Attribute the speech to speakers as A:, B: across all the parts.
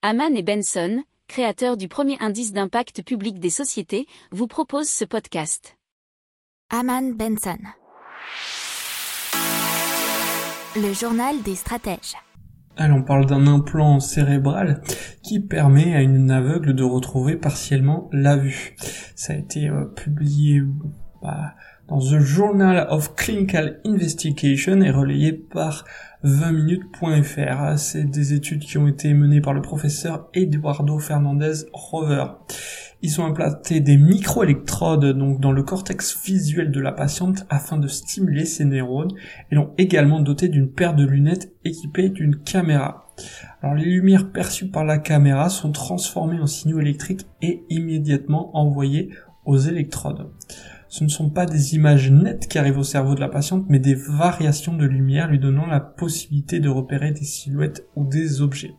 A: Haman et Benson, créateurs du premier indice d'impact public des sociétés, vous proposent ce podcast.
B: Haman Benson. Le journal des stratèges.
C: Alors on parle d'un implant cérébral qui permet à une aveugle de retrouver partiellement la vue. Ça a été euh, publié dans The Journal of Clinical Investigation et relayé par 20minutes.fr. C'est des études qui ont été menées par le professeur Eduardo Fernandez Rover. Ils ont implanté des microélectrodes donc dans le cortex visuel de la patiente afin de stimuler ses neurones et l'ont également doté d'une paire de lunettes équipées d'une caméra. Alors les lumières perçues par la caméra sont transformées en signaux électriques et immédiatement envoyées aux électrodes. Ce ne sont pas des images nettes qui arrivent au cerveau de la patiente, mais des variations de lumière lui donnant la possibilité de repérer des silhouettes ou des objets.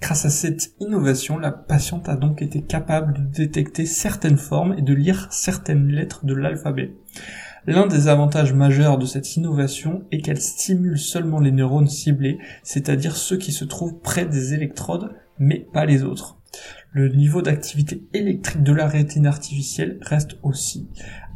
C: Grâce à cette innovation, la patiente a donc été capable de détecter certaines formes et de lire certaines lettres de l'alphabet. L'un des avantages majeurs de cette innovation est qu'elle stimule seulement les neurones ciblés, c'est-à-dire ceux qui se trouvent près des électrodes, mais pas les autres. Le niveau d'activité électrique de la rétine artificielle reste aussi